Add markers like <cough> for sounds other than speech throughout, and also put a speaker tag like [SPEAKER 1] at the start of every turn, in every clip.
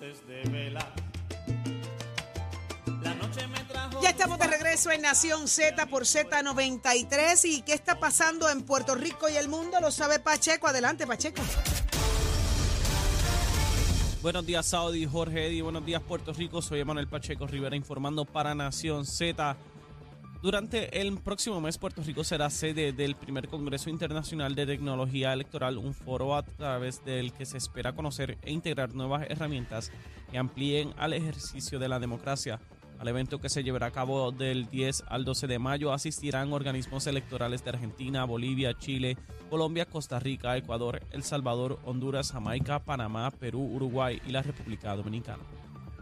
[SPEAKER 1] Luces de vela. La noche me trajo.
[SPEAKER 2] Ya estamos de regreso en Nación Z por Z93. ¿Y qué está pasando en Puerto Rico y el mundo? Lo sabe Pacheco. Adelante, Pacheco.
[SPEAKER 3] Buenos días, Saudi, Jorge Eddy. Buenos días, Puerto Rico. Soy Emanuel Pacheco Rivera informando para Nación Z. Durante el próximo mes, Puerto Rico será sede del primer Congreso Internacional de Tecnología Electoral, un foro a través del que se espera conocer e integrar nuevas herramientas que amplíen al ejercicio de la democracia. Al evento que se llevará a cabo del 10 al 12 de mayo asistirán organismos electorales de Argentina, Bolivia, Chile, Colombia, Costa Rica, Ecuador, El Salvador, Honduras, Jamaica, Panamá, Perú, Uruguay y la República Dominicana.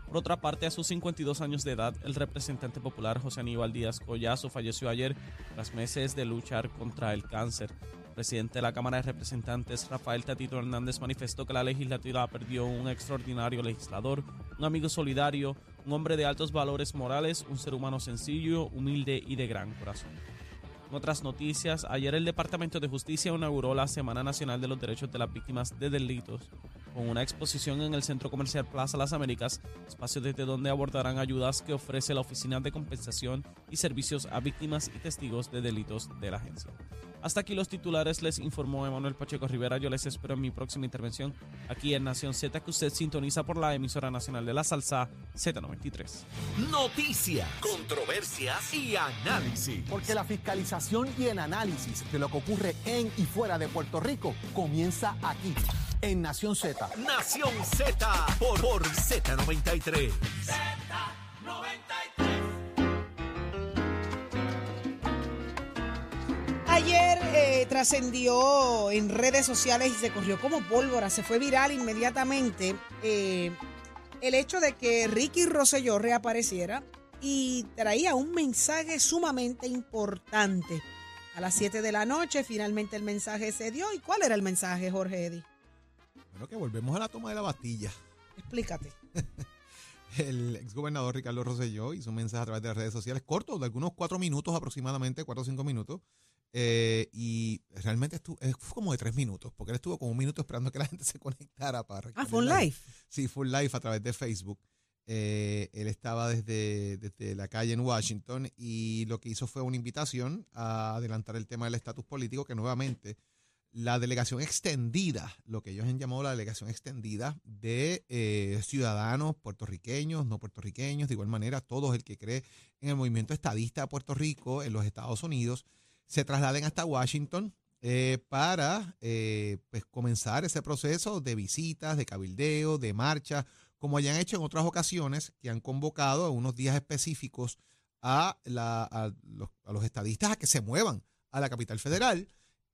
[SPEAKER 3] Por otra parte, a sus 52 años de edad, el representante popular José Aníbal Díaz Collazo falleció ayer tras meses de luchar contra el cáncer. El presidente de la Cámara de Representantes, Rafael Tatito Hernández, manifestó que la legislatura perdió un extraordinario legislador, un amigo solidario, un hombre de altos valores morales, un ser humano sencillo, humilde y de gran corazón. En otras noticias, ayer el Departamento de Justicia inauguró la Semana Nacional de los Derechos de las Víctimas de Delitos con una exposición en el Centro Comercial Plaza Las Américas, espacio desde donde abordarán ayudas que ofrece la Oficina de Compensación y Servicios a Víctimas y Testigos de Delitos de la agencia. Hasta aquí los titulares, les informó Emanuel Pacheco Rivera. Yo les espero en mi próxima intervención aquí en Nación Z, que usted sintoniza por la emisora nacional de la salsa Z93.
[SPEAKER 4] Noticias, controversias y análisis.
[SPEAKER 5] Porque la fiscalización y el análisis de lo que ocurre en y fuera de Puerto Rico comienza aquí en Nación Z.
[SPEAKER 4] Nación Z por, por Z93.
[SPEAKER 2] Ayer eh, trascendió en redes sociales y se corrió como pólvora, se fue viral inmediatamente eh, el hecho de que Ricky Rosselló reapareciera y traía un mensaje sumamente importante. A las 7 de la noche finalmente el mensaje se dio. ¿Y cuál era el mensaje, Jorge Eddy?
[SPEAKER 6] Bueno, que volvemos a la toma de la Bastilla.
[SPEAKER 2] Explícate. <laughs>
[SPEAKER 6] El exgobernador Ricardo Rosselló hizo un mensaje a través de las redes sociales corto, de algunos cuatro minutos aproximadamente, cuatro o cinco minutos. eh, y realmente estuvo, eh, fue como de tres minutos, porque él estuvo como un minuto esperando que la gente <laughs> se conectara para.
[SPEAKER 2] Ah, fue un live.
[SPEAKER 6] Sí, fue un live a través de Facebook. Eh, él estaba desde, desde la calle en Washington y lo que hizo fue una invitación a adelantar el tema del estatus político, que nuevamente la delegación extendida, lo que ellos han llamado la delegación extendida de eh, ciudadanos puertorriqueños, no puertorriqueños, de igual manera, todos el que cree en el movimiento estadista de Puerto Rico, en los Estados Unidos, se trasladen hasta Washington eh, para eh, pues comenzar ese proceso de visitas, de cabildeo, de marcha, como ya han hecho en otras ocasiones, que han convocado a unos días específicos a, la- los, a los estadistas a que se muevan a la capital federal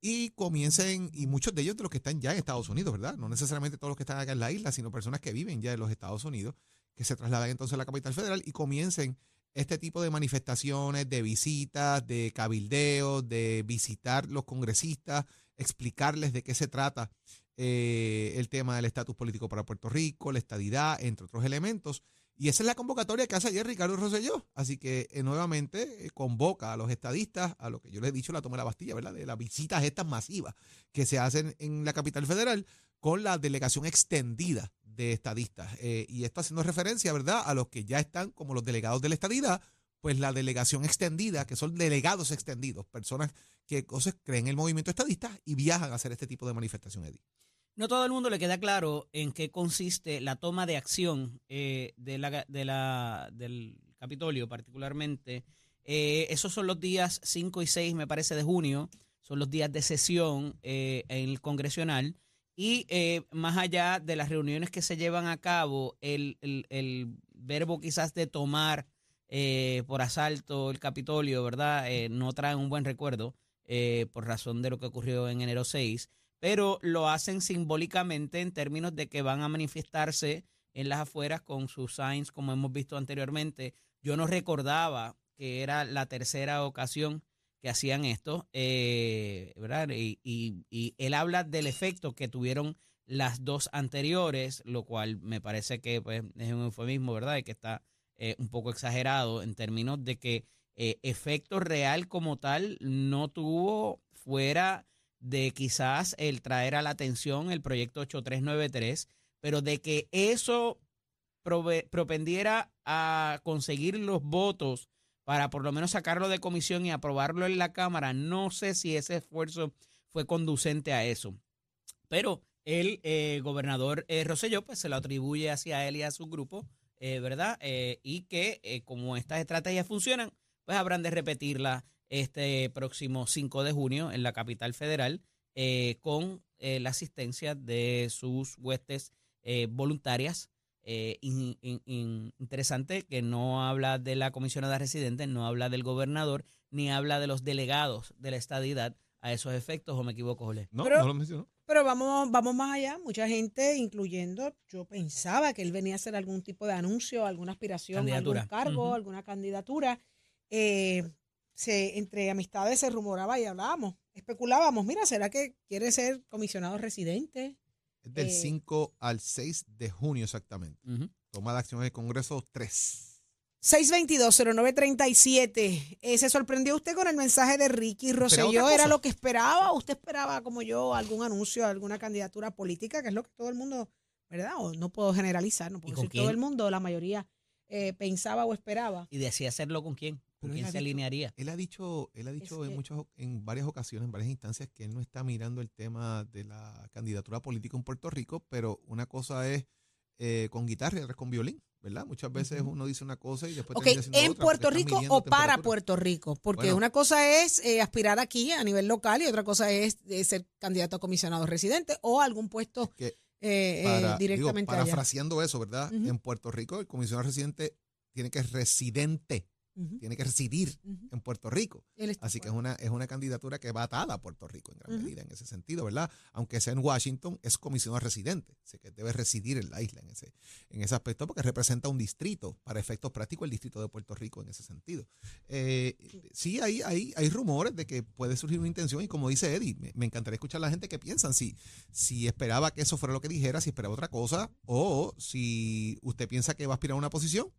[SPEAKER 6] y comiencen, y muchos de ellos de los que están ya en Estados Unidos, ¿verdad? No necesariamente todos los que están acá en la isla, sino personas que viven ya en los Estados Unidos, que se trasladan entonces a la capital federal y comiencen este tipo de manifestaciones, de visitas, de cabildeos, de visitar los congresistas, explicarles de qué se trata eh, el tema del estatus político para Puerto Rico, la estadidad, entre otros elementos. Y esa es la convocatoria que hace ayer Ricardo Rosselló. Así que eh, nuevamente eh, convoca a los estadistas a lo que yo les he dicho, la toma de la Bastilla, ¿verdad? De las visitas estas masivas que se hacen en la capital federal con la delegación extendida de estadistas. Eh, y esto haciendo referencia, ¿verdad?, a los que ya están como los delegados de la estadidad, pues la delegación extendida, que son delegados extendidos, personas que creen en el movimiento estadista y viajan a hacer este tipo de manifestación.
[SPEAKER 7] No todo el mundo le queda claro en qué consiste la toma de acción eh, de la, de la, del Capitolio, particularmente. Eh, esos son los días 5 y 6, me parece, de junio. Son los días de sesión eh, en el congresional. Y eh, más allá de las reuniones que se llevan a cabo, el, el- verbo quizás de tomar eh, por asalto el Capitolio, ¿verdad? No trae un buen recuerdo por razón de lo que ocurrió en enero 6, pero lo hacen simbólicamente en términos de que van a manifestarse en las afueras con sus signs, como hemos visto anteriormente. Yo no recordaba que era la tercera ocasión que hacían esto, eh, ¿verdad? Y, él habla del efecto que tuvieron las dos anteriores, lo cual me parece que pues, es un eufemismo, ¿verdad? Y que está eh, un poco exagerado en términos de que eh, efecto real como tal no tuvo fuera de quizás el traer a la atención el proyecto 8393, pero de que eso propendiera a conseguir los votos para por lo menos sacarlo de comisión y aprobarlo en la Cámara, no sé si ese esfuerzo fue conducente a eso. Pero el eh, gobernador eh, Rosselló pues se lo atribuye hacia él y a su grupo, eh, ¿verdad? Eh, y que como estas estrategias funcionan, pues habrán de repetirla este próximo 5 de junio en la capital federal eh, con eh, la asistencia de sus huestes eh, voluntarias. Eh, in- in- in- interesante que no habla de la comisionada residente, no habla del gobernador, ni habla de los delegados de la estadidad a esos efectos, o me equivoco, Jolé.
[SPEAKER 6] No,
[SPEAKER 2] Pero-
[SPEAKER 6] no lo mencionó.
[SPEAKER 2] Pero vamos, vamos más allá. Mucha gente, incluyendo, yo pensaba que él venía a hacer algún tipo de anuncio, alguna aspiración, algún cargo, alguna candidatura. Eh, se, entre amistades se rumoraba y hablábamos, especulábamos. Mira, ¿será que quiere ser comisionado residente?
[SPEAKER 6] Es del
[SPEAKER 2] Eh,
[SPEAKER 6] 5 al 6 de junio exactamente.
[SPEAKER 7] Ujú.
[SPEAKER 6] Toma de acción en el Congreso 3.
[SPEAKER 2] 622-0937. Eh, ¿Se sorprendió usted con el mensaje de Ricky Rosselló? ¿Era lo que esperaba? ¿O ¿Usted esperaba, como yo, algún anuncio, alguna candidatura política? Que es lo que todo el mundo, ¿verdad? O no puedo generalizar, no
[SPEAKER 7] ¿Y
[SPEAKER 2] puedo decir todo el mundo, la mayoría eh, pensaba o esperaba.
[SPEAKER 7] Y decía hacerlo con quién, con quién se
[SPEAKER 6] dicho-
[SPEAKER 7] alinearía.
[SPEAKER 6] Él ha dicho, él ha dicho
[SPEAKER 2] Es
[SPEAKER 6] en
[SPEAKER 2] que-
[SPEAKER 6] muchas, en varias ocasiones, en varias instancias, que él no está mirando el tema de la candidatura política en Puerto Rico, pero una cosa es eh, con guitarra y otra es con violín, ¿verdad? Muchas veces uno dice una cosa y después
[SPEAKER 2] Ok,
[SPEAKER 6] termina
[SPEAKER 2] ¿en
[SPEAKER 6] otra,
[SPEAKER 2] Puerto Rico o para. Puerto Rico? Porque
[SPEAKER 6] Bueno.
[SPEAKER 2] una cosa es eh, aspirar aquí a nivel local y otra cosa es eh, ser candidato a comisionado residente o algún puesto
[SPEAKER 6] Que
[SPEAKER 2] eh, eh,
[SPEAKER 6] digo,
[SPEAKER 2] directamente allá.
[SPEAKER 6] parafraseando eso, ¿verdad? En Puerto Rico el comisionado residente tiene que residente, Tiene que residir en Puerto Rico. Así que es una, es una candidatura que va atada a Puerto Rico en gran medida en ese sentido, ¿verdad? Aunque sea en Washington, es comisionado residente, así que debe residir en la isla en ese, en ese aspecto porque representa un distrito, para efectos prácticos, el distrito de Puerto Rico en ese sentido. Eh, sí, hay, hay, hay rumores de que puede surgir una intención y como dice Eddie, me, me encantaría escuchar a la gente que piensan si, si esperaba que eso fuera lo que dijera, si esperaba otra cosa o si usted piensa que va a aspirar a una posición.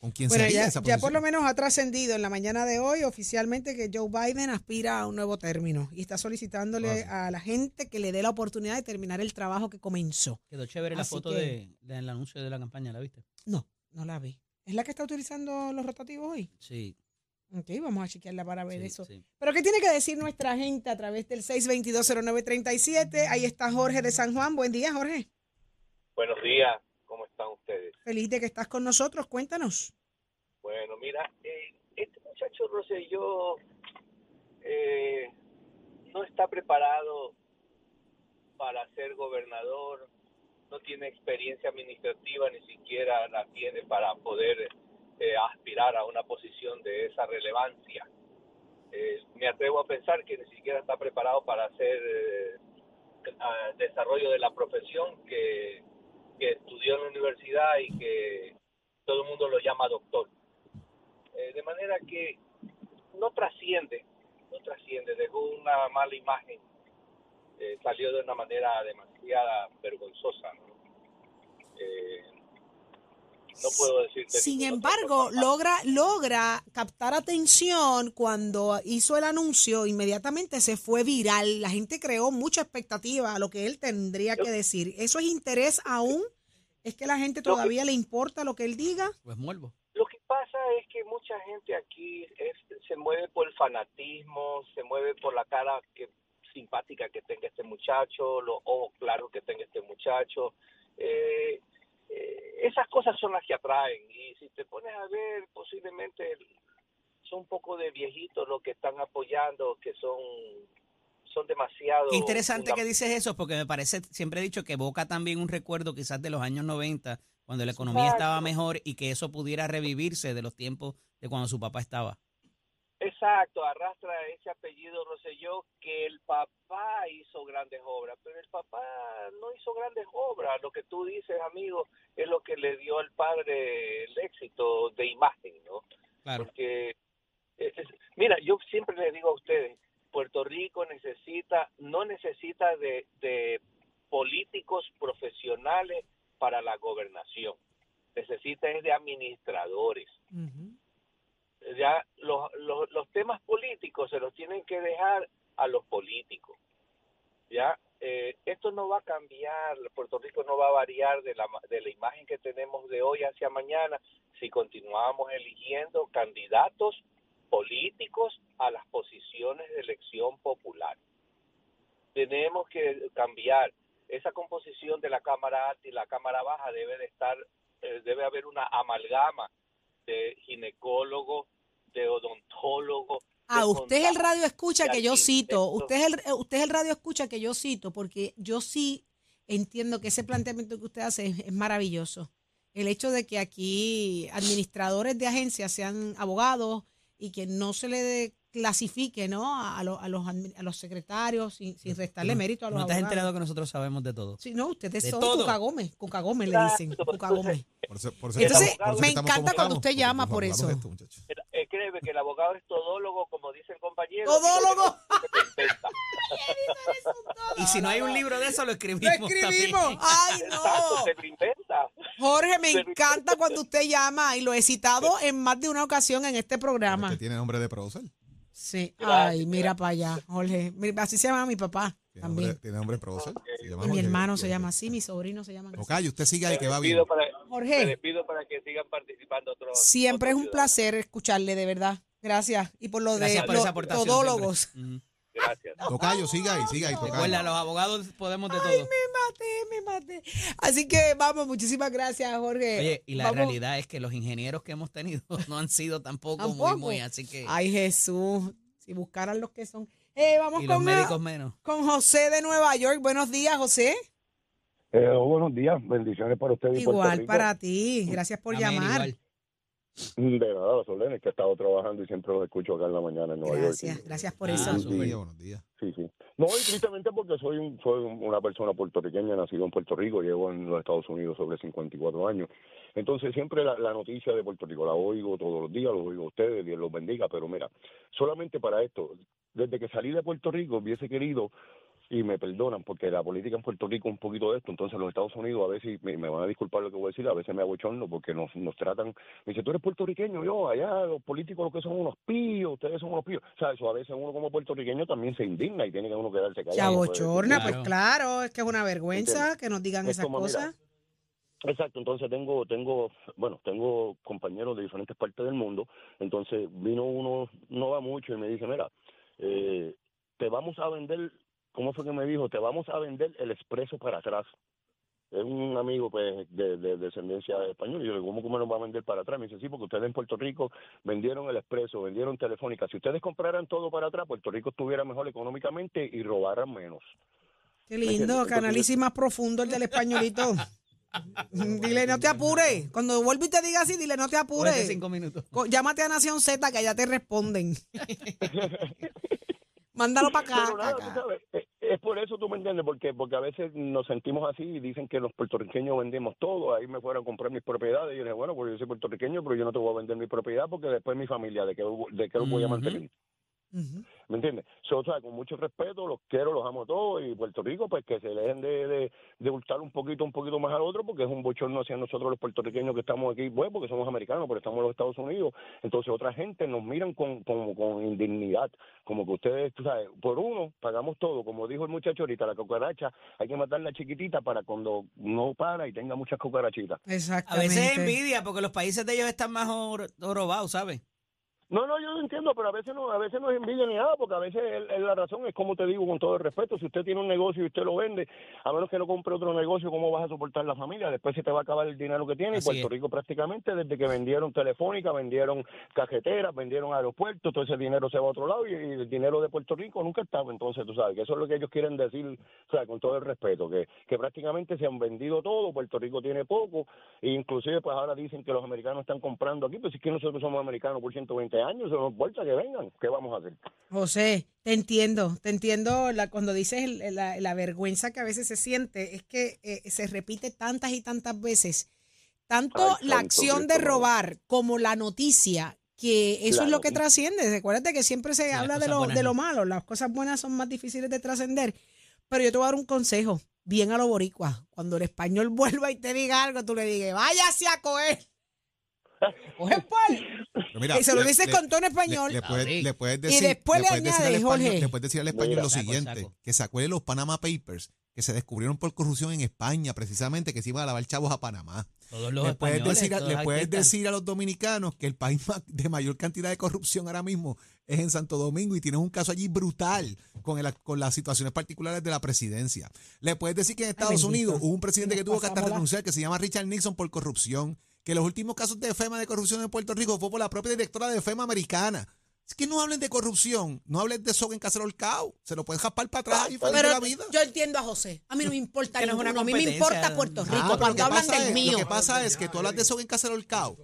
[SPEAKER 6] ¿Con quién
[SPEAKER 2] Bueno,
[SPEAKER 6] sería
[SPEAKER 2] ya,
[SPEAKER 6] esa
[SPEAKER 2] ya por lo menos ha trascendido en la mañana de hoy oficialmente que Joe Biden aspira a un nuevo término y está solicitándole
[SPEAKER 6] Ah,
[SPEAKER 2] a la gente que le dé la oportunidad de terminar el trabajo que comenzó.
[SPEAKER 7] Quedó chévere la foto
[SPEAKER 2] que-
[SPEAKER 7] de, del anuncio de la campaña, ¿la viste?
[SPEAKER 2] No, no la vi. ¿Es la que está utilizando los rotativos hoy?
[SPEAKER 7] Sí.
[SPEAKER 2] Ok, vamos a chequearla para ver
[SPEAKER 7] sí,
[SPEAKER 2] eso.
[SPEAKER 7] sí.
[SPEAKER 2] Pero ¿qué tiene que decir nuestra gente a través del 6220937? Ahí está Jorge de San Juan. Buen día, Jorge.
[SPEAKER 8] Buenos días, ¿cómo están ustedes?
[SPEAKER 2] Feliz de que estás con nosotros. Cuéntanos.
[SPEAKER 8] Bueno, mira, eh, este muchacho Rosselló eh, no está preparado para ser gobernador, no tiene experiencia administrativa, ni siquiera la tiene para poder eh, aspirar a una posición de esa relevancia. Eh, me atrevo a pensar que ni siquiera está preparado para hacer eh, a- desarrollo de la profesión que, que estudió en la universidad y que todo el mundo lo llama doctor. Eh, de manera que no trasciende, no trasciende, dejó una mala imagen, eh, salió de una manera demasiada vergonzosa. ¿no? Eh, no puedo decirte.
[SPEAKER 2] Sin embargo, logra, logra captar atención cuando hizo el anuncio, inmediatamente se fue viral. La gente creó mucha expectativa a lo que él tendría que decir. ¿Eso es interés aún? ¿Es que la gente todavía le importa lo que él diga?
[SPEAKER 7] Pues muervo.
[SPEAKER 8] Lo que pasa es que mucha gente aquí es- se mueve por el fanatismo, se mueve por la cara que simpática que tenga este muchacho, los ojos claros que tenga este muchacho. Eh, esas cosas son las que atraen y si te pones a ver, posiblemente son un poco de viejitos los que están apoyando, que son son demasiado...
[SPEAKER 7] Qué interesante que dices eso, porque me parece, siempre he dicho que evoca también un recuerdo quizás de los años 90, cuando la economía
[SPEAKER 8] Exacto.
[SPEAKER 7] estaba mejor y que eso pudiera revivirse de los tiempos de cuando su papá estaba.
[SPEAKER 8] Exacto. arrastra ese apellido Rosselló que el papá hizo grandes obras, pero el papá no hizo grandes obras. Lo que tú dices, amigo, es lo que le dio al padre el éxito de imagen, ¿no?
[SPEAKER 7] Claro.
[SPEAKER 8] Porque, eh, es- mira, yo siempre les digo a ustedes, Puerto Rico necesita, no necesita de, de políticos profesionales para la gobernación, necesita es de administradores. Ya los, los, los temas políticos se los tienen que dejar a los políticos. Ya eh, esto no va a cambiar, Puerto Rico no va a variar de la, de la imagen que tenemos de hoy hacia mañana si continuamos eligiendo candidatos políticos a las posiciones de elección popular. Tenemos que cambiar esa composición de la Cámara Alta y la Cámara Baja debe de estar, eh, debe haber una amalgama de ginecólogo, de odontólogo.
[SPEAKER 2] Ah,
[SPEAKER 8] de
[SPEAKER 2] usted es el radio escucha que yo cito. Usted es, el, eh, usted es el radio escucha que yo cito, porque yo sí entiendo que ese planteamiento que usted hace es, es maravilloso. El hecho de que aquí administradores de agencias sean abogados y que no se le de- clasifique ¿no? a, a los, a, los, admi- a los secretarios sin, sin restarle mérito a los
[SPEAKER 7] No
[SPEAKER 2] abogados.
[SPEAKER 7] enterado que nosotros sabemos de todo.
[SPEAKER 2] Sí, no, ustedes
[SPEAKER 7] De
[SPEAKER 2] son
[SPEAKER 7] todo.
[SPEAKER 2] cucagómez, cucagómez le dicen,
[SPEAKER 8] Exacto,
[SPEAKER 2] cucagómez.
[SPEAKER 6] Por eso- por eso
[SPEAKER 2] Entonces,
[SPEAKER 6] estamos- por eso
[SPEAKER 2] me encanta cuando
[SPEAKER 6] estamos,
[SPEAKER 2] usted llama por
[SPEAKER 6] hablamos
[SPEAKER 2] eso.
[SPEAKER 6] esto,
[SPEAKER 8] que el abogado es todólogo, como dice el compañero.
[SPEAKER 2] ¡Todólogo! <laughs>
[SPEAKER 8] y
[SPEAKER 7] si no hay un libro de eso, lo escribimos.
[SPEAKER 2] ¡Lo escribimos!
[SPEAKER 7] también.
[SPEAKER 2] ¡Ay,
[SPEAKER 8] Exacto,
[SPEAKER 2] no!
[SPEAKER 8] se lo inventa.
[SPEAKER 2] Jorge, me encanta cuando usted llama y lo he citado en más de una ocasión en este programa.
[SPEAKER 6] Que tiene nombre de prócer.
[SPEAKER 2] Sí, ay, mira para allá, Jorge. Así se llama mi papá
[SPEAKER 6] Tiene nombre, tiene nombre de prócer. Se llama
[SPEAKER 2] Y mi
[SPEAKER 6] Jorge.
[SPEAKER 2] hermano se llama así, mi sobrino se llama así.
[SPEAKER 6] Tocayo, usted siga ahí que va bien.
[SPEAKER 8] para, les
[SPEAKER 2] Jorge,
[SPEAKER 8] pido para que sigan participando otros.
[SPEAKER 2] siempre es un placer escucharle, de verdad. Gracias. Y por lo
[SPEAKER 7] Gracias
[SPEAKER 2] de
[SPEAKER 7] por
[SPEAKER 2] los
[SPEAKER 7] esa aportación.
[SPEAKER 2] todólogos.
[SPEAKER 7] siempre. Ujú.
[SPEAKER 8] ciudadanos. Gracias. <laughs>
[SPEAKER 6] Tocayo, siga ahí, siga ahí,
[SPEAKER 7] Recuerda,
[SPEAKER 6] Tocayo.
[SPEAKER 7] los abogados podemos de todo.
[SPEAKER 2] Me maté, me maté. Así que vamos, muchísimas gracias, Jorge.
[SPEAKER 7] Oye, y la
[SPEAKER 2] Vamos.
[SPEAKER 7] realidad es que los ingenieros que hemos tenido <laughs> no han sido tampoco,
[SPEAKER 2] Tampoco.
[SPEAKER 7] muy, muy, así que...
[SPEAKER 2] Ay, Jesús, si buscaran los que son. Eh, vamos
[SPEAKER 7] y los
[SPEAKER 2] con,
[SPEAKER 7] médicos menos.
[SPEAKER 2] con José de Nueva York. Buenos días, José.
[SPEAKER 9] Eh, buenos días, bendiciones para usted y Puerto
[SPEAKER 2] Igual
[SPEAKER 9] Rico.
[SPEAKER 2] para ti. Gracias por
[SPEAKER 7] Amén,
[SPEAKER 2] llamar.
[SPEAKER 7] igual.
[SPEAKER 9] De nada, los órdenes que he estado trabajando y siempre los escucho acá en la mañana en Nueva
[SPEAKER 2] Gracias,
[SPEAKER 9] York.
[SPEAKER 2] gracias por
[SPEAKER 7] Ah,
[SPEAKER 2] eso.
[SPEAKER 6] Buenos días, buenos días.
[SPEAKER 9] Sí, sí. No, y tristemente porque soy, un- soy un- una persona puertorriqueña, nacido en Puerto Rico, llevo en los Estados Unidos sobre 54 años. Entonces siempre la, la noticia de Puerto Rico la oigo todos los días, lo oigo a ustedes, Dios los bendiga, pero mira, solamente para esto, desde que salí de Puerto Rico hubiese querido y me perdonan porque la política en Puerto Rico es un poquito de esto, entonces los Estados Unidos a veces, me, me van a disculpar lo que voy a decir, a veces me abochorno porque nos, nos tratan, me dice, tú eres puertorriqueño, yo, allá los políticos lo que son unos píos, ustedes son unos píos, o sea, eso a veces uno como puertorriqueño también se indigna y tiene que uno quedarse callado.
[SPEAKER 2] Se abochorna, pues claro, es que es una vergüenza que nos digan
[SPEAKER 9] Es
[SPEAKER 2] esas cosas.
[SPEAKER 9] Exacto, entonces tengo, tengo, bueno, tengo compañeros de diferentes partes del mundo, entonces vino uno, no va mucho y me dice, mira, eh, te vamos a vender, ¿cómo fue que me dijo? Te vamos a vender el expreso para atrás. Es un amigo pues de, de descendencia española. Y yo le digo, ¿cómo que me lo va a vender para atrás? Me dice, sí, porque ustedes en Puerto Rico vendieron el expreso, vendieron telefónica. Si ustedes compraran todo para atrás, Puerto Rico estuviera mejor económicamente y robaran menos.
[SPEAKER 2] Qué lindo, que análisis más profundo el del españolito. <laughs> dile, no te apures. Cuando vuelva y te diga así, dile, no te
[SPEAKER 7] ese
[SPEAKER 2] apures.
[SPEAKER 7] cinco minutos.
[SPEAKER 2] Llámate a Nación Z, que allá te responden. <laughs> <laughs> Mándalo para acá.
[SPEAKER 9] Pero nada,
[SPEAKER 2] pa' acá.
[SPEAKER 9] tú sabes, eh, es por eso tú me entiendes, porque porque a veces nos sentimos así y dicen que los puertorriqueños vendemos todo, ahí me fueron a comprar mis propiedades y yo dije, bueno, pues yo soy puertorriqueño, pero yo no te voy a vender mi propiedad porque después mi familia, ¿de qué, de qué los voy a mantener? ¿Me entiendes? So, o sea, con mucho respeto, los quiero, los amo todos y Puerto Rico, pues que se dejen de, de, de hurtar un poquito, un poquito más al otro, porque es un bochorno hacia nosotros los puertorriqueños que estamos aquí, bueno, porque somos americanos, pero estamos en los Estados Unidos. Entonces, otra gente nos miran con, con, con indignidad, como que ustedes, tú sabes, por uno pagamos todo, como dijo el muchacho ahorita, la cucaracha, hay que matarla chiquitita para cuando no para y tenga muchas cucarachitas.
[SPEAKER 7] A
[SPEAKER 2] Exactamente.
[SPEAKER 7] veces es envidia porque los países de ellos están más jor- jorobados, ¿sabes?
[SPEAKER 9] No, no, yo lo entiendo, pero a veces no, a veces no es envidia ni nada, porque a veces el- el- la razón es como te digo con todo el respeto, si usted tiene un negocio y usted lo vende, a menos que no compre otro negocio, ¿cómo vas a soportar la familia? Después se te va a acabar el dinero que tiene. Y Puerto
[SPEAKER 7] es.
[SPEAKER 9] Rico prácticamente desde que vendieron telefónica, vendieron cajeteras, vendieron aeropuertos, todo ese dinero se va a otro lado y, y el dinero de Puerto Rico nunca estaba. Entonces, tú sabes que eso es lo que ellos quieren decir, o sea, con todo el respeto, que, que prácticamente se han vendido todo, Puerto Rico tiene poco, e inclusive pues ahora dicen que los americanos están comprando aquí, pues es que nosotros somos americanos por 120 20 años, no importa que vengan, ¿qué vamos a hacer?
[SPEAKER 2] José, te entiendo, te entiendo la, cuando dices el- la, la vergüenza que a veces se siente, es que eh, se repite tantas y tantas veces, tanto
[SPEAKER 9] Ay,
[SPEAKER 2] la acción de robar como la noticia, que eso
[SPEAKER 9] La
[SPEAKER 2] es lo que trasciende. Recuérdate que siempre se
[SPEAKER 7] las
[SPEAKER 2] habla de lo malo, las cosas buenas son más difíciles de trascender, pero yo te voy a dar un consejo, bien a lo boricua, cuando el español <laughs> vuelva y te diga algo, tú le digas, váyase a coger. Coge por-
[SPEAKER 6] Pero mira,
[SPEAKER 2] y se lo
[SPEAKER 6] le-
[SPEAKER 2] dices
[SPEAKER 6] le-
[SPEAKER 2] con tono
[SPEAKER 6] Le,
[SPEAKER 2] español.
[SPEAKER 6] le puedes, le puedes
[SPEAKER 2] Y
[SPEAKER 6] decir,
[SPEAKER 2] después le
[SPEAKER 6] puedes decir al
[SPEAKER 2] añades,
[SPEAKER 6] español,
[SPEAKER 2] Jorge.
[SPEAKER 6] le puedes decir al español
[SPEAKER 9] Mira.
[SPEAKER 6] lo
[SPEAKER 7] Saco,
[SPEAKER 6] siguiente,
[SPEAKER 7] saco.
[SPEAKER 6] que se acuerde los Panama Papers, que se descubrieron por corrupción en España, precisamente, que se iban a lavar chavos a Panamá.
[SPEAKER 7] Todos los
[SPEAKER 6] Le puedes,
[SPEAKER 7] españoles,
[SPEAKER 6] decir, a-
[SPEAKER 7] todos
[SPEAKER 6] le puedes decir a los dominicanos que el país de mayor cantidad de corrupción ahora mismo es en Santo Domingo y tienes un caso allí brutal con, el, con las situaciones particulares de la presidencia. Le puedes decir que en Estados
[SPEAKER 2] bendito.
[SPEAKER 6] Unidos hubo un presidente que tuvo que hasta renunciar que se llama Richard Nixon por corrupción, que los últimos casos de FEMA de corrupción en Puerto Rico fue por la propia directora de FEMA americana. Es que no hablen de corrupción, no hablen de soga en Cacerolcao. Se lo pueden jaspar para atrás y
[SPEAKER 2] Pero
[SPEAKER 6] la vida.
[SPEAKER 2] yo entiendo a José. A mí no me importa
[SPEAKER 7] Que no es una
[SPEAKER 2] ninguno. A mí me importa Puerto
[SPEAKER 6] Ah,
[SPEAKER 2] Rico. cuando
[SPEAKER 6] que
[SPEAKER 2] hablan
[SPEAKER 6] pasa
[SPEAKER 2] del
[SPEAKER 6] es-
[SPEAKER 2] mío.
[SPEAKER 6] Lo que pasa es que tú hablas de soga en Cacerolcao.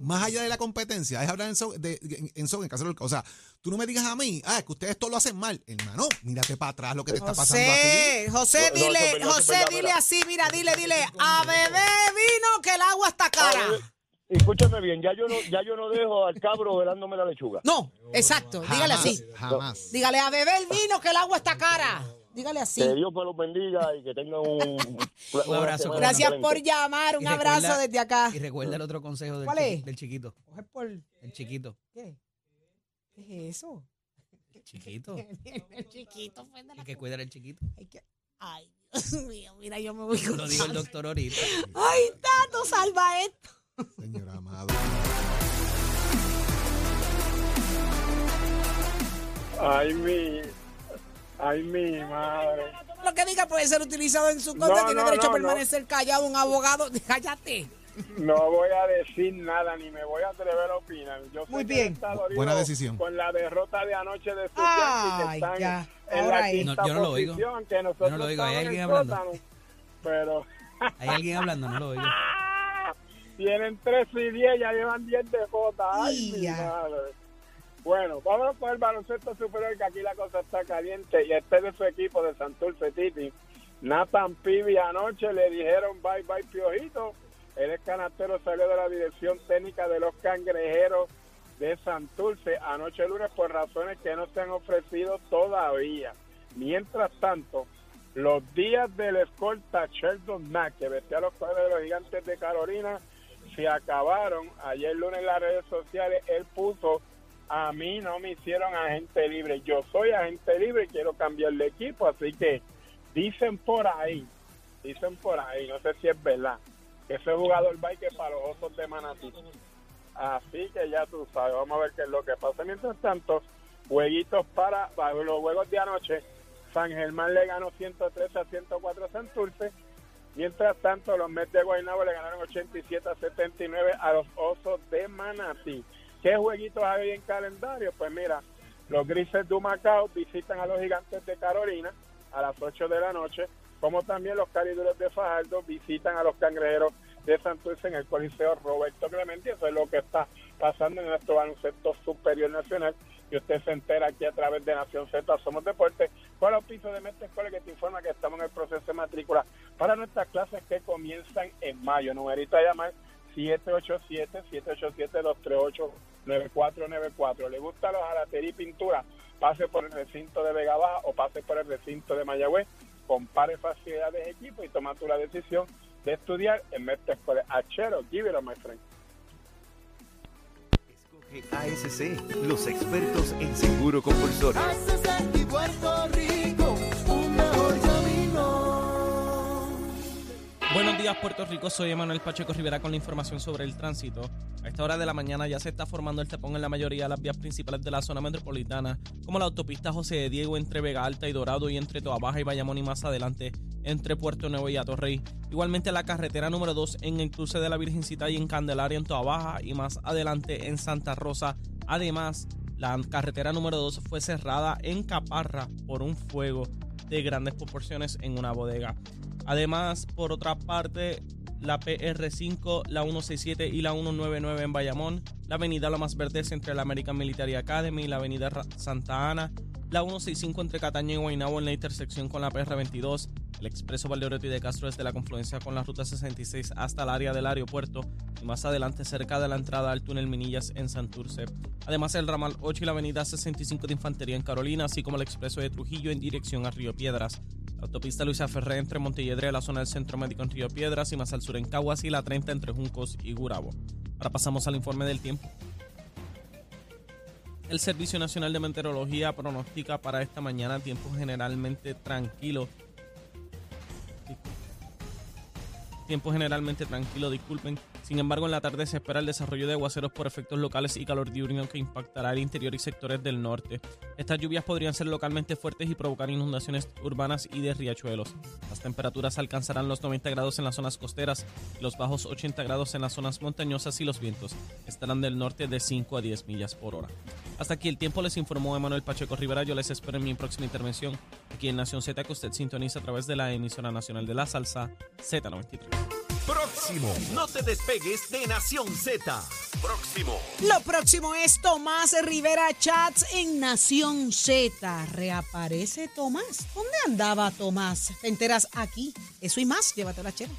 [SPEAKER 6] Más allá de la competencia, es hablar en soga, de, en, en soga en Cacerolcao. O sea, tú no me digas a mí, ah, que ustedes todo lo hacen mal. Hermano, mírate para atrás lo que te está pasando
[SPEAKER 2] José,
[SPEAKER 6] aquí.
[SPEAKER 2] José,
[SPEAKER 9] No, no,
[SPEAKER 2] dile,
[SPEAKER 9] es es
[SPEAKER 2] José,
[SPEAKER 9] verdad,
[SPEAKER 2] dile así, mira, dile, dile, a beber vino que el agua está cara.
[SPEAKER 9] A ver, Escúchame bien, ya yo no, ya yo no dejo al cabro velándome la lechuga.
[SPEAKER 2] No, exacto, dígale
[SPEAKER 6] Jamás,
[SPEAKER 2] así.
[SPEAKER 6] Jamás.
[SPEAKER 2] Dígale a beber vino que el agua está cara. Dígale así.
[SPEAKER 9] Que Dios me los bendiga y que tengan un, <laughs>
[SPEAKER 7] Un abrazo.
[SPEAKER 2] Gracias
[SPEAKER 9] excelente.
[SPEAKER 2] por llamar, un
[SPEAKER 7] Y
[SPEAKER 2] abrazo
[SPEAKER 7] recuerda-
[SPEAKER 2] desde acá.
[SPEAKER 7] Y recuerda el otro consejo del,
[SPEAKER 2] ¿Cuál es?
[SPEAKER 7] del chiquito.
[SPEAKER 2] Coge por-
[SPEAKER 7] El chiquito.
[SPEAKER 2] ¿Qué? ¿Qué es eso?
[SPEAKER 7] El chiquito. <laughs>
[SPEAKER 2] El chiquito fue de
[SPEAKER 7] Hay que cuidar al chiquito.
[SPEAKER 2] Ay, que- Ay, Dios <laughs> mío, mira, yo me voy con
[SPEAKER 7] Lo dijo el doctor ahorita.
[SPEAKER 2] Ay, Tato, salva esto.
[SPEAKER 6] Señor amado.
[SPEAKER 10] Ay, mi. Ay, mi madre.
[SPEAKER 2] Lo que diga puede ser utilizado en su contra.
[SPEAKER 10] No,
[SPEAKER 2] Tiene
[SPEAKER 10] no,
[SPEAKER 2] derecho
[SPEAKER 10] no,
[SPEAKER 2] a permanecer callado un abogado. <laughs> Cállate.
[SPEAKER 10] No voy a decir nada ni me voy a atrever a opinar. Yo
[SPEAKER 2] Muy
[SPEAKER 10] que
[SPEAKER 2] bien.
[SPEAKER 6] Buena decisión.
[SPEAKER 10] Con la derrota de anoche de que
[SPEAKER 2] Ay,
[SPEAKER 10] están
[SPEAKER 2] ya.
[SPEAKER 10] en
[SPEAKER 2] Ahora
[SPEAKER 10] la
[SPEAKER 2] ahí.
[SPEAKER 10] quinta
[SPEAKER 7] No, yo no lo oigo.
[SPEAKER 10] que nosotros
[SPEAKER 7] no lo oigo. ¿Hay alguien hablando?
[SPEAKER 10] sótano, Pero
[SPEAKER 7] Hay alguien hablando, no lo oigo. <laughs>
[SPEAKER 10] tienen 13 y 10, ya llevan 10 de Jota. Ay, mi madre. Bueno, vámonos con el baloncesto superior, que aquí la cosa está caliente. Y este de su equipo de Santurce Titi, Nathan Pibi, anoche le dijeron bye bye Piojito. El canastero salió de la dirección técnica de los cangrejeros de Santurce anoche lunes por razones que no se han ofrecido todavía. Mientras tanto, los días del escolta Sheldon Mack, que vestía a los cuadros de los gigantes de Carolina, se acabaron. Ayer lunes en las redes sociales él puso, a mí no me hicieron agente libre, yo soy agente libre y quiero cambiar de equipo, así que dicen por ahí, dicen por ahí, no sé si es verdad, que ese jugador va que para los osos de Manatí. Así que ya tú sabes, vamos a ver qué es lo que pasa. Mientras tanto, jueguitos para, para los juegos de anoche, San Germán le ganó 113 a 104 a Santurce. Mientras tanto, los Mets de Guaynabo le ganaron 87 a 79 a los Osos de Manatí. ¿Qué jueguitos hay en calendario? Pues mira, los Grises de Humacao visitan a los Gigantes de Carolina a las 8 de la noche, como también los Cariduros de Fajardo visitan a los Cangrejeros de Santurce en el Coliseo Roberto Clemente. Eso es lo que está pasando en nuestro baloncesto superior nacional. Y usted se entera aquí a través de Nación Z Somos Deportes con los pisos de Mestre Escuela que te informa que estamos en el proceso de matrícula para nuestras clases que comienzan en mayo. Numerito a llamar 787-787-238-9494. ¿Le gusta los jalatería y pintura? Pase por el recinto de Vega Baja o pase por el recinto de Mayagüez. Compare facilidades de equipo y toma tú la decisión de estudiar en Mestre Escuela. Achero, give it up, my friend.
[SPEAKER 4] ASC, los expertos en seguro compulsorio.
[SPEAKER 3] Buenos días Puerto Rico, soy Emanuel Pacheco Rivera con la información sobre el tránsito. A esta hora de la mañana ya se está formando el tapón en la mayoría de las vías principales de la zona metropolitana, como la autopista José de Diego entre Vega Alta y Dorado y entre Toa Baja y Bayamón y más adelante entre Puerto Nuevo y Atorrey. Igualmente la carretera número 2 en el cruce de la Virgencita y en Candelaria en Toa Baja y más adelante en Santa Rosa. Además, la carretera número 2 fue cerrada en Caparra por un fuego de grandes proporciones en una bodega. Además, por otra parte, la PR5, la 167 y la 199 en Bayamón, la avenida Lomas Verdes entre la American Military Academy y la avenida Santa Ana, la 165 entre Cataño y Guaynabo en la intersección con la PR22, el expreso Valdeoreto y de Castro desde la confluencia con la ruta 66 hasta el área del aeropuerto y más adelante cerca de la entrada al túnel Minillas en Santurce. Además el ramal 8 y la avenida 65 de Infantería en Carolina, así como el expreso de Trujillo en dirección a Río Piedras. Autopista Luisa Ferré entre Montelledre, la zona del Centro Médico en Piedras y más al sur en Caguas y la 30 entre Juncos y Gurabo. Ahora pasamos al informe del tiempo. El Servicio Nacional de Meteorología pronostica para esta mañana tiempo generalmente tranquilo. Tiempo generalmente tranquilo, disculpen. Sin embargo, en la tarde se espera el desarrollo de aguaceros por efectos locales y calor diurno que impactará el interior y sectores del norte. Estas lluvias podrían ser localmente fuertes y provocar inundaciones urbanas y de riachuelos. Las temperaturas alcanzarán los 90 grados en las zonas costeras los bajos 80 grados en las zonas montañosas y los vientos estarán del norte de 5 a 10 millas por hora. Hasta aquí el tiempo les informó Emanuel Pacheco Rivera. Yo les espero en mi próxima intervención aquí en Nación Z que usted sintoniza a través de la emisora nacional de la salsa Z93.
[SPEAKER 4] Próximo. No te despegues de Nación Z. Próximo.
[SPEAKER 2] Lo próximo es Tomás Rivera Chats en Nación Z. Reaparece Tomás. ¿Dónde andaba Tomás? Te enteras aquí. Eso y más, llévatela, chero.